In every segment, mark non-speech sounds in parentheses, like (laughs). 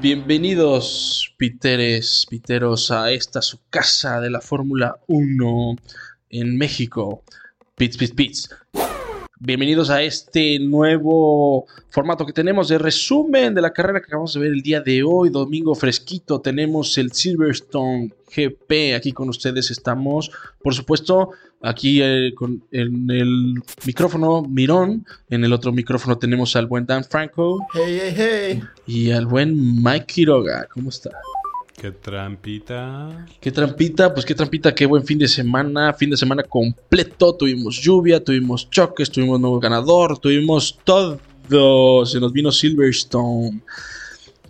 Bienvenidos, Piteres, Piteros, a esta su casa de la Fórmula 1 en México. Pits, Pits, Pits. Bienvenidos a este nuevo formato que tenemos de resumen de la carrera que acabamos de ver el día de hoy, domingo fresquito. Tenemos el Silverstone GP aquí con ustedes. Estamos, por supuesto, aquí eh, con, en el micrófono Mirón. En el otro micrófono tenemos al buen Dan Franco Hey, hey, hey. y al buen Mike Quiroga. ¿Cómo está? Qué trampita. Qué trampita, pues qué trampita, qué buen fin de semana, fin de semana completo, tuvimos lluvia, tuvimos choques, tuvimos nuevo ganador, tuvimos todo, se nos vino Silverstone,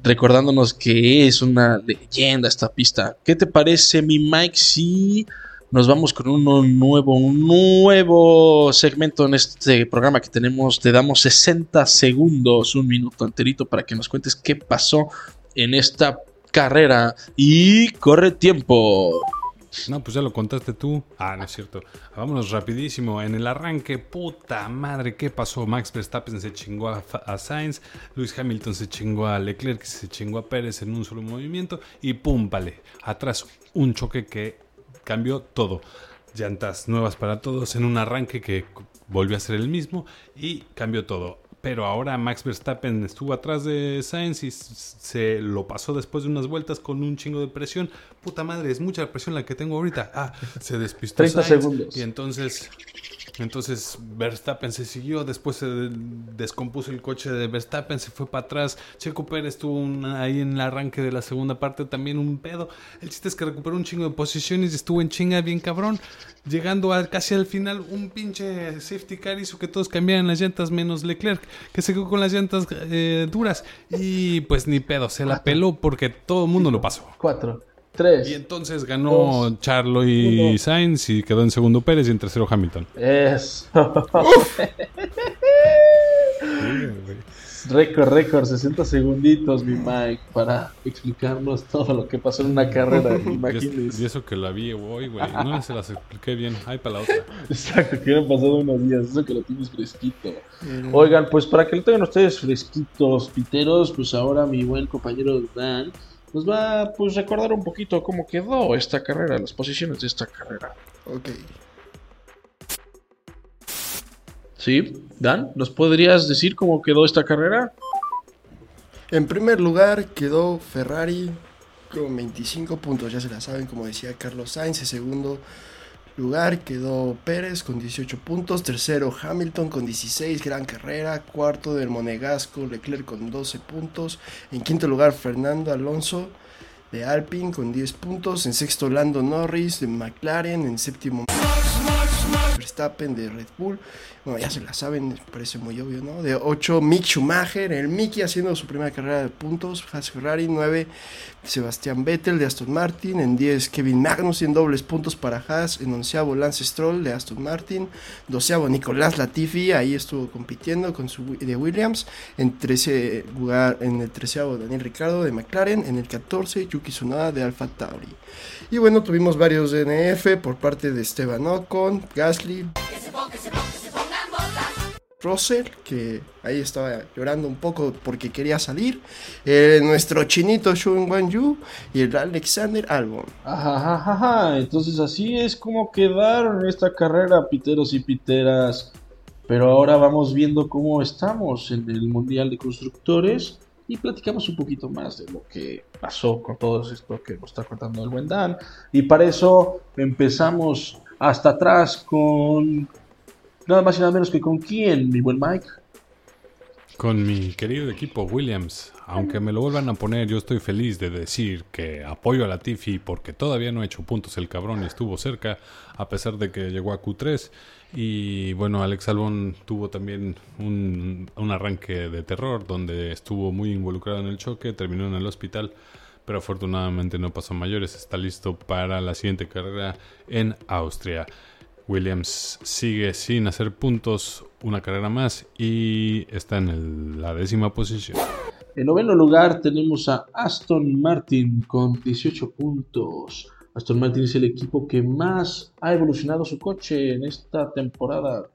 recordándonos que es una leyenda esta pista. ¿Qué te parece mi Mike si nos vamos con uno nuevo, un nuevo segmento en este programa que tenemos, te damos 60 segundos, un minuto enterito para que nos cuentes qué pasó en esta carrera y corre tiempo. No, pues ya lo contaste tú. Ah, no es cierto. Vámonos rapidísimo. En el arranque, puta madre, ¿qué pasó? Max Verstappen se chingó a, Sainz, Lewis Hamilton se chingó a Leclerc, se chingó a Pérez en un solo movimiento y pum, vale. Atrás un choque que cambió todo. Llantas nuevas para todos en un arranque que volvió a ser el mismo y cambió todo. Pero ahora Max Verstappen estuvo atrás de Sainz y se lo pasó después de unas vueltas con un chingo de presión. Puta madre, es mucha presión la que tengo ahorita. Ah, se despistó 30 Sainz segundos. y entonces entonces Verstappen se siguió, después se descompuso el coche de Verstappen, se fue para atrás. Checo Pérez tuvo una- ahí en el arranque de la segunda parte también un pedo. El chiste es que recuperó un chingo de posiciones y estuvo en chinga bien cabrón. Llegando a, casi al final, un pinche safety car hizo que todos cambiaran las llantas menos Leclerc, que se quedó con las llantas eh, duras. Y pues ni pedo, se la peló porque todo el mundo lo pasó. 4, 3. Y entonces ganó Dos, Charlo y uno. Sainz y quedó en segundo Pérez y en tercero Hamilton. Eso. (laughs) récord, récord, 60 segunditos, mi Mike, para explicarnos todo lo que pasó en una carrera. (laughs) Es- y Imagínense. eso que la vi hoy, güey. No se las expliqué bien. Ay, para la otra. Exacto, que han pasado unos días, eso que lo tienes fresquito. Oigan, pues para que lo tengan ustedes fresquitos, piteros, pues ahora mi buen compañero Dan nos va a pues, recordar un poquito cómo quedó esta carrera, las posiciones de esta carrera. Ok. ¿Sí? Dan, ¿nos podrías decir cómo quedó esta carrera? En primer lugar quedó Ferrari con 25 puntos, ya se la saben, como decía Carlos Sainz. En segundo lugar quedó Pérez con 18 puntos. Tercero Hamilton con 16, gran carrera. Cuarto del Monegasco, Leclerc con 12 puntos. En quinto lugar Fernando Alonso de Alpine con 10 puntos. En sexto Lando Norris de McLaren. En séptimo Verstappen de Red Bull. Bueno, ya se la saben, parece muy obvio, ¿no? De 8, Mick Schumacher, el Mickey haciendo su primera carrera de puntos. Haas Ferrari, 9, Sebastián Vettel de Aston Martin. En 10, Kevin Magnussen, dobles puntos para Haas. En onceavo, Lance Stroll de Aston Martin. Doceavo, Nicolás Latifi, ahí estuvo compitiendo con su de Williams. En 13 lugar, en el treceavo, Daniel Ricardo de McLaren. En el 14, Yuki Tsunoda de Alfa Tauri. Y bueno, tuvimos varios DNF por parte de Esteban Ocon, Gasly, Russell, que ahí estaba llorando un poco porque quería salir, eh, nuestro chinito Shun Wan Yu y el Alexander Albon. Ajá. Entonces así es como quedaron esta carrera, piteros y piteras. Pero ahora vamos viendo cómo estamos en el Mundial de Constructores y platicamos un poquito más de lo que pasó con todo esto que nos está contando el buen Dan. Y para eso empezamos hasta atrás con nada más y nada menos que con quién, mi buen Mike. Con mi querido equipo Williams, aunque me lo vuelvan a poner, yo estoy feliz de decir que apoyo a la Tiffy porque todavía no ha hecho puntos el cabrón y estuvo cerca, a pesar de que llegó a Q3. Y bueno, Alex Albon tuvo también un, un arranque de terror donde estuvo muy involucrado en el choque, terminó en el hospital, pero afortunadamente no pasó a mayores, está listo para la siguiente carrera en Austria. Williams sigue sin hacer puntos, una carrera más y está en la décima posición. En noveno lugar tenemos a Aston Martin con 18 puntos. Aston Martin es el equipo que más ha evolucionado su coche en esta temporada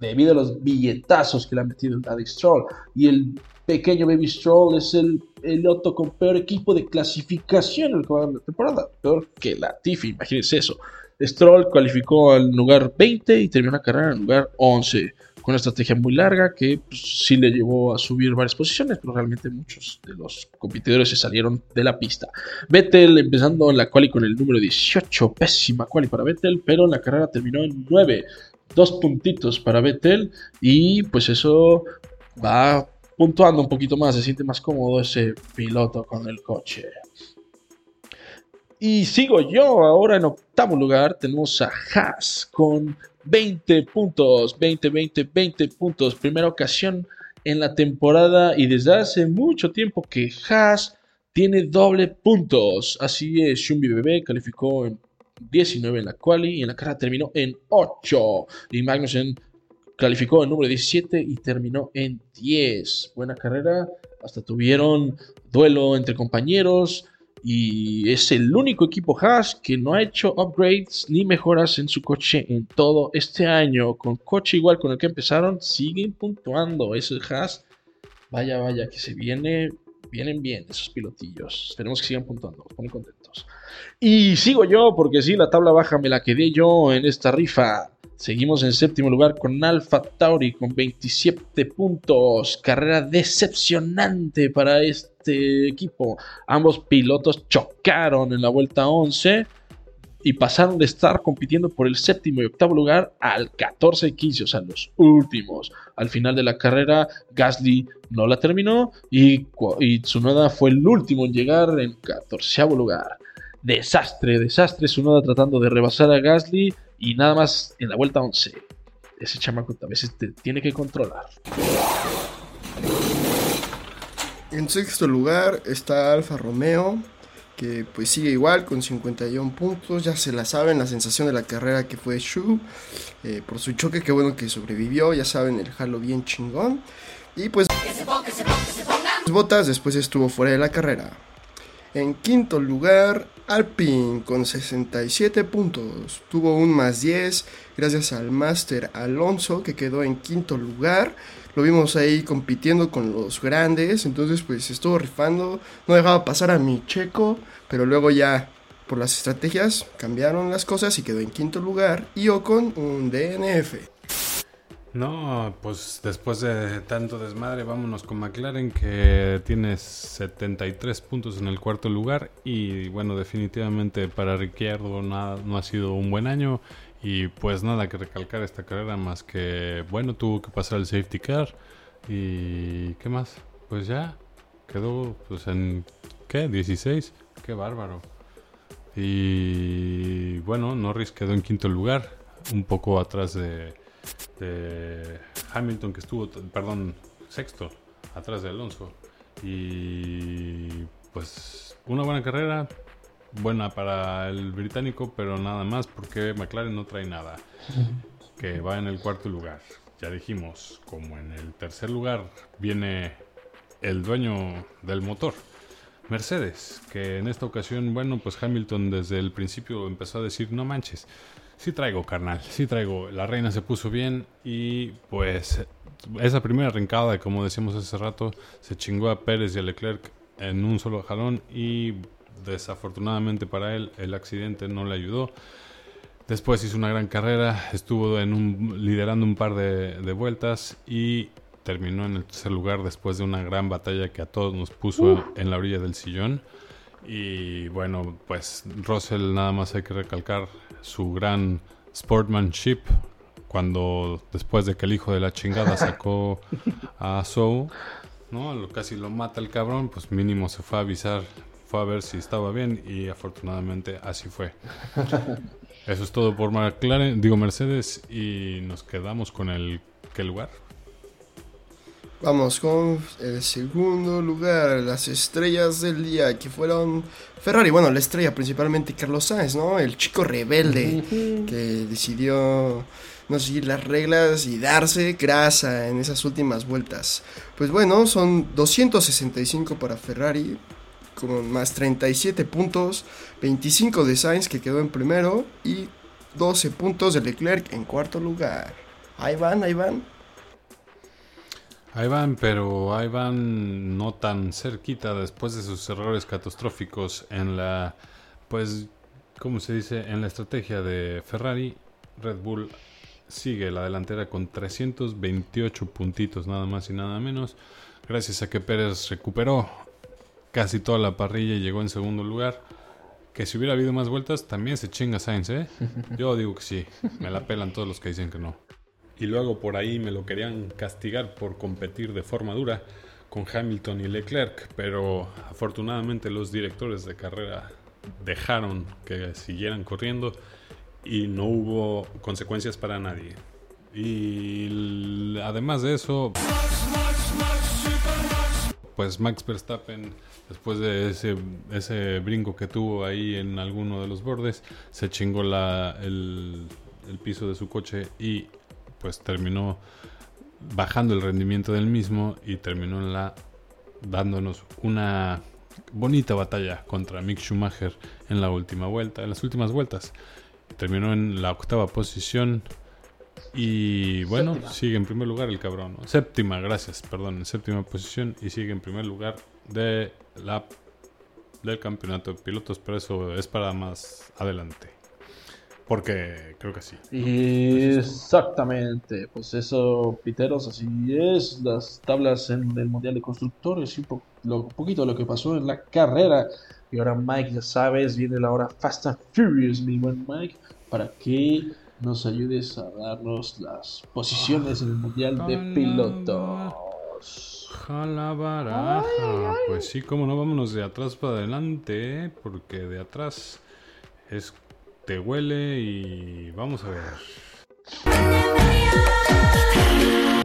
debido a los billetazos que le ha metido el Daddy Stroll. Y el pequeño Baby Stroll es el piloto con peor equipo de clasificación en la temporada. Peor que la Tiffy, imagínense eso. Stroll cualificó al lugar 20 y terminó la carrera en el lugar 11 con una estrategia muy larga que pues, sí le llevó a subir varias posiciones, pero realmente muchos de los competidores se salieron de la pista. Vettel empezando en la quali con el número 18, pésima quali para Vettel, pero la carrera terminó en 9, dos puntitos para Vettel y pues eso va puntuando un poquito más, se siente más cómodo ese piloto con el coche. Y sigo yo ahora en octavo lugar. Tenemos a Haas con 20 puntos. 20, 20, 20 puntos. Primera ocasión en la temporada y desde hace mucho tiempo que Haas tiene doble puntos. Así es, Shumbi Bebé calificó en 19 en la quali y en la carrera terminó en 8. Y Magnussen calificó en número 17 y terminó en 10. Buena carrera. Hasta tuvieron duelo entre compañeros y es el único equipo Haas que no ha hecho upgrades ni mejoras en su coche en todo este año. Con coche igual con el que empezaron, siguen puntuando. Ese Haas, vaya, vaya, que se viene, vienen bien esos pilotillos. Esperemos que sigan puntuando, nos contentos. Y sigo yo, porque sí, la tabla baja me la quedé yo en esta rifa. Seguimos en séptimo lugar con Alfa Tauri con 27 puntos. Carrera decepcionante para este equipo. Ambos pilotos chocaron en la vuelta 11 y pasaron de estar compitiendo por el séptimo y octavo lugar al 14 y 15, o sea, los últimos. Al final de la carrera, Gasly no la terminó y, y Tsunoda fue el último en llegar en 14 lugar. Desastre, desastre. Tsunoda tratando de rebasar a Gasly y nada más en la vuelta 11. Ese chamaco a veces te tiene que controlar. En sexto lugar está Alfa Romeo, que pues sigue igual con 51 puntos. Ya se la saben la sensación de la carrera que fue Shu. Eh, por su choque, qué bueno que sobrevivió. Ya saben, el jalo bien chingón. Y pues... Botas después estuvo fuera de la carrera. En quinto lugar, Alpine con 67 puntos. Tuvo un más 10 gracias al Master Alonso que quedó en quinto lugar. Lo vimos ahí compitiendo con los grandes. Entonces pues estuvo rifando. No dejaba pasar a mi checo. Pero luego ya por las estrategias cambiaron las cosas y quedó en quinto lugar. Y Ocon un DNF. No, pues después de tanto desmadre, vámonos con McLaren que tiene 73 puntos en el cuarto lugar y bueno, definitivamente para Ricciardo no ha sido un buen año y pues nada que recalcar esta carrera más que bueno, tuvo que pasar el safety car y ¿qué más? Pues ya quedó pues en ¿qué? 16, qué bárbaro. Y bueno, Norris quedó en quinto lugar, un poco atrás de de Hamilton que estuvo, perdón, sexto, atrás de Alonso. Y pues una buena carrera, buena para el británico, pero nada más porque McLaren no trae nada, que va en el cuarto lugar. Ya dijimos, como en el tercer lugar viene el dueño del motor. Mercedes, que en esta ocasión, bueno, pues Hamilton desde el principio empezó a decir, no manches, Sí traigo, carnal, sí traigo. La reina se puso bien y pues esa primera arrancada, como decíamos hace rato, se chingó a Pérez y a Leclerc en un solo jalón y desafortunadamente para él el accidente no le ayudó. Después hizo una gran carrera, estuvo en un, liderando un par de, vueltas y terminó en el tercer lugar después de una gran batalla que a todos nos puso en la orilla del sillón. Y bueno, pues Russell nada más hay que recalcar su gran sportmanship cuando después de que el hijo de la chingada sacó a Sou, ¿no? Casi lo mata el cabrón, pues mínimo se fue a avisar, fue a ver si estaba bien y afortunadamente así fue. Eso es todo por McLaren, digo Mercedes y nos quedamos con el ¿qué lugar? Vamos con el segundo lugar, las estrellas del día, que fueron Ferrari, bueno, la estrella principalmente Carlos Sainz, ¿no? El chico rebelde que decidió no seguir las reglas y darse grasa en esas últimas vueltas. Pues bueno, son 265 para Ferrari con más 37 puntos, 25 de Sainz que quedó en primero y 12 puntos de Leclerc en cuarto lugar. Ahí van, ahí van. Ahí van, pero ahí van no tan cerquita después de sus errores catastróficos en la, pues, ¿cómo se dice? En la estrategia de Ferrari, Red Bull sigue la delantera con 328 puntitos nada más y nada menos, gracias a que Pérez recuperó casi toda la parrilla y llegó en segundo lugar. Que si hubiera habido más vueltas, también se chinga Sainz, ¿eh? (laughs) Yo digo que sí, me la pelan todos los que dicen que no y luego por ahí me lo querían castigar por competir de forma dura con Hamilton y Leclerc, pero afortunadamente los directores de carrera dejaron que siguieran corriendo y no hubo consecuencias para nadie. Y además de eso, pues Max Verstappen, después de ese, ese brinco que tuvo ahí en alguno de los bordes, se chingó la, el, el piso de su coche y pues terminó bajando el rendimiento del mismo y terminó en la dándonos una bonita batalla contra Mick Schumacher en la última vuelta, en las últimas vueltas. Terminó en la octava posición y bueno, sigue en primer lugar el cabrón. Séptima, gracias, perdón, en séptima posición y sigue en primer lugar de la del campeonato de pilotos, pero eso es para más adelante. Porque creo que sí. Exactamente, pues eso, Piteros, así es. Las tablas en el Mundial de Constructores y un lo, poquito lo que pasó en la carrera. Y ahora, Mike, ya sabes, viene la hora Fast and Furious, mi buen Mike, para que nos ayudes a darnos las posiciones en el Mundial de Pilotos. Jala baraja. Pues sí, como no, vámonos de atrás para adelante, porque de atrás es te huele y vamos a ver.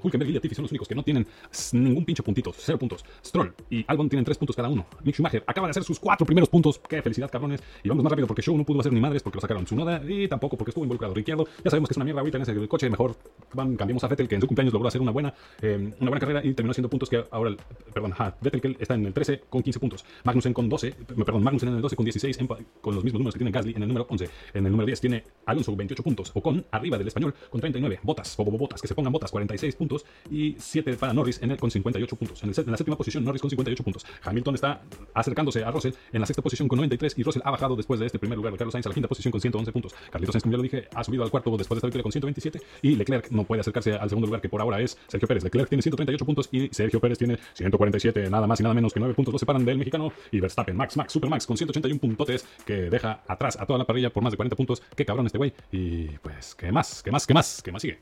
Hulkenberg y Latifi son los únicos que no tienen ningún pinche puntito, cero puntos. Stroll y Albon tienen tres puntos cada uno. Mick Schumacher acaba de hacer sus cuatro primeros puntos. Qué felicidad, cabrones. Y vamos más rápido porque Show no pudo hacer ni madres porque lo sacaron su noda y tampoco porque estuvo involucrado. Ricciardo, ya sabemos que es una mierda ahorita en ese coche. Mejor van, cambiamos a Vettel que en su cumpleaños logró hacer una buena, eh, una buena carrera y terminó haciendo puntos que ahora, perdón, Vettel que está en el 13 con 15 puntos. Magnussen con 12, perdón, Magnussen en el 12 con 16, con los mismos números que tiene Gasly en el número 11. En el número 10 tiene Alonso 28 puntos. O con arriba del español con 39. Botas, bobo, botas, que se pongan botas 46 puntos y 7 para Norris en el con 58 puntos. En, la séptima posición, Norris con 58 puntos. Hamilton está acercándose a Russell en la sexta posición con 93 y Russell ha bajado después de este primer lugar Carlos Sainz a la quinta posición con 111 puntos. Carlitos Sainz, como ya lo dije, ha subido al cuarto después de esta victoria con 127 y Leclerc no puede acercarse al segundo lugar que por ahora es Sergio Pérez. Leclerc tiene 138 puntos y Sergio Pérez tiene 147, nada más y nada menos que 9 puntos lo separan del mexicano y Verstappen, Max, Max, Super Max con 181 puntotes que deja atrás a toda la parrilla por más de 40 puntos. Qué cabrón este güey. Y pues, ¿qué más? ¿Qué más? ¿Qué más? ¿Qué más sigue?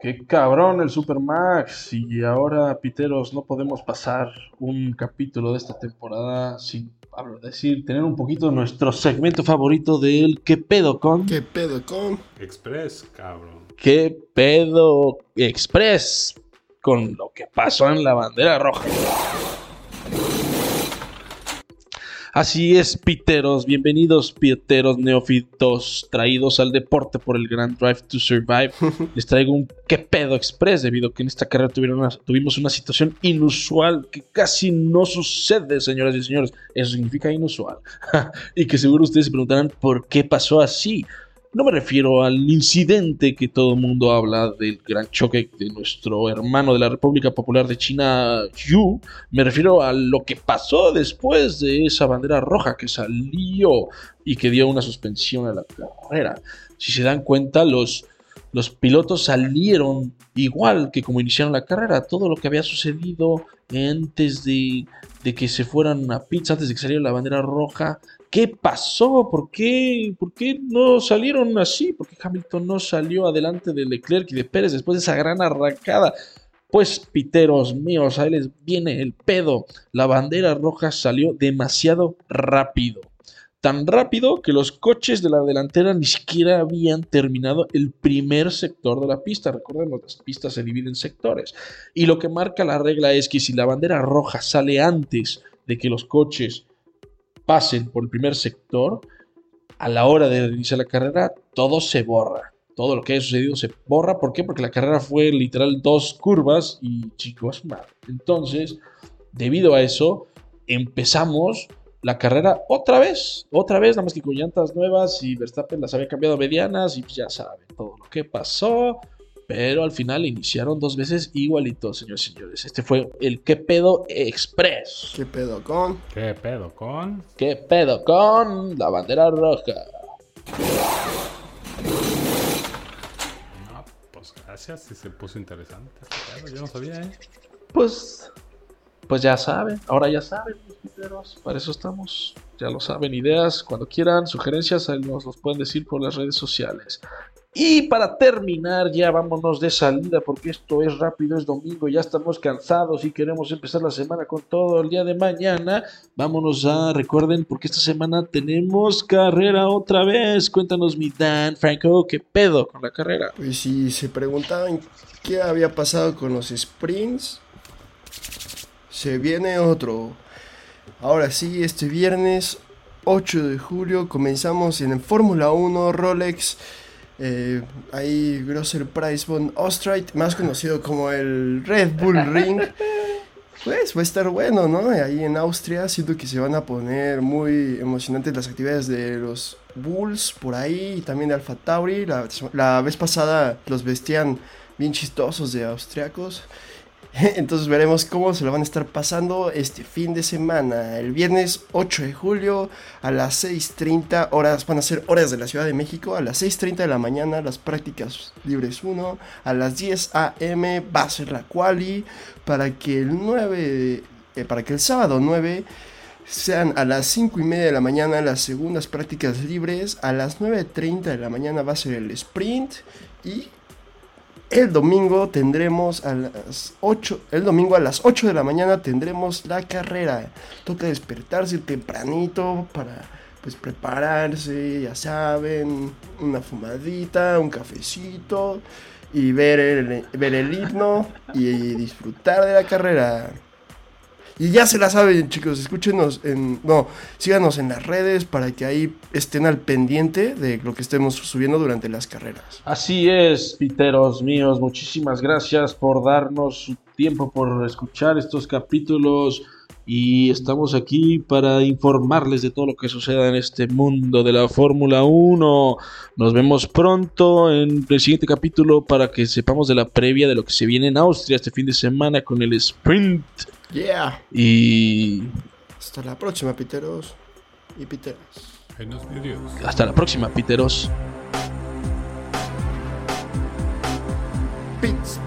Qué cabrón el Super Max. Y ahora, Piteros, no podemos pasar un capítulo de esta temporada sin hablo, decir, tener un poquito nuestro segmento favorito del ¿Qué pedo con? ¿Qué pedo con? Express, cabrón. ¿Qué pedo Express? Con lo que pasó en la bandera roja. Así es, piteros, bienvenidos, piteros neófitos, traídos al deporte por el Grand Drive to Survive. (laughs) Les traigo un qué pedo express, debido a que en esta carrera tuvimos una situación inusual que casi no sucede, señoras y señores. Eso significa inusual. (laughs) y que seguro ustedes se preguntarán por qué pasó así. No me refiero al incidente que todo el mundo habla del gran choque de nuestro hermano de la República Popular de China, Yu. Me refiero a lo que pasó después de esa bandera roja que salió y que dio una suspensión a la carrera. Si se dan cuenta, los, los pilotos salieron igual que como iniciaron la carrera. Todo lo que había sucedido antes de, de que se fueran a pizza, antes de que saliera la bandera roja, ¿Qué pasó? ¿Por qué? ¿Por qué no salieron así? ¿Por qué Hamilton no salió adelante de Leclerc y de Pérez después de esa gran arrancada? Pues, piteros míos, ahí les viene el pedo. La bandera roja salió demasiado rápido. Tan rápido que los coches de la delantera ni siquiera habían terminado el primer sector de la pista. Recordemos, las pistas se dividen en sectores. Y lo que marca la regla es que si la bandera roja sale antes de que los coches pasen por el primer sector, a la hora de iniciar la carrera, todo se borra. todo lo que haya sucedido se borra. ¿Por qué? Porque la carrera fue literal dos curvas y chicos, madre. Entonces, debido a eso, empezamos la carrera otra vez, otra vez, nada más que con llantas nuevas y Verstappen las había cambiado medianas y pues ya saben todo lo que pasó. Pero al final iniciaron dos veces igualitos, señores y señores. Este fue el ¿Qué pedo Express? ¿Qué pedo con? ¿Qué pedo con? ¿Qué pedo con la bandera roja? No, pues gracias, si se puso interesante. este pedo, Yo no sabía, ¿eh? Pues, pues ya saben, ahora ya saben, mis piteros, para eso estamos. Ya lo saben, ideas, cuando quieran, sugerencias, nos los pueden decir por las redes sociales. Y para terminar, ya vámonos de salida, porque esto es rápido, es domingo, ya estamos cansados y queremos empezar la semana con todo el día de mañana. Vámonos a, recuerden, porque esta semana tenemos carrera otra vez. Cuéntanos, mi Dan, Franco, ¿qué pedo con la carrera? Pues si se preguntaban qué había pasado con los sprints, se viene otro. Ahora sí, este viernes 8 de julio comenzamos en el Fórmula 1 Rolex. Eh, ahí Grosser Price von Ostreit, más conocido como el Red Bull Ring. Pues va a estar bueno, ¿no? Ahí en Austria siento que se van a poner muy emocionantes las actividades de los Bulls por ahí y también de Alfa Tauri. La, la vez pasada los vestían bien chistosos de austriacos. (laughs) Entonces veremos cómo se lo van a estar pasando este fin de semana. El viernes 8 de julio a las 6.30 horas, van a ser horas de la Ciudad de México. A las 6.30 de la mañana las prácticas libres 1. A las 10 a.m. va a ser la quali para que el 9, eh, para que el sábado 9 sean a las 5 y media de la mañana las segundas prácticas libres. A las 9.30 de la mañana va a ser el sprint y el domingo tendremos a las 8, el domingo a las 8 de la mañana tendremos la carrera. Toca despertarse tempranito para pues prepararse, ya saben, una fumadita, un cafecito y ver el, ver el himno y disfrutar de la carrera. Y ya se la saben, chicos, escúchenos en. No, síganos en las redes para que ahí estén al pendiente de lo que estemos subiendo durante las carreras. Así es, piteros míos, muchísimas gracias por darnos su tiempo, por escuchar estos capítulos y estamos aquí para informarles de todo lo que suceda en este mundo de la Fórmula 1. Nos vemos pronto en el siguiente capítulo para que sepamos de la previa de lo que se viene en Austria este fin de semana con el sprint. Yeah. Y Hasta la próxima, piteros y piteras. En los vídeos. hasta la próxima, piteros. Pits.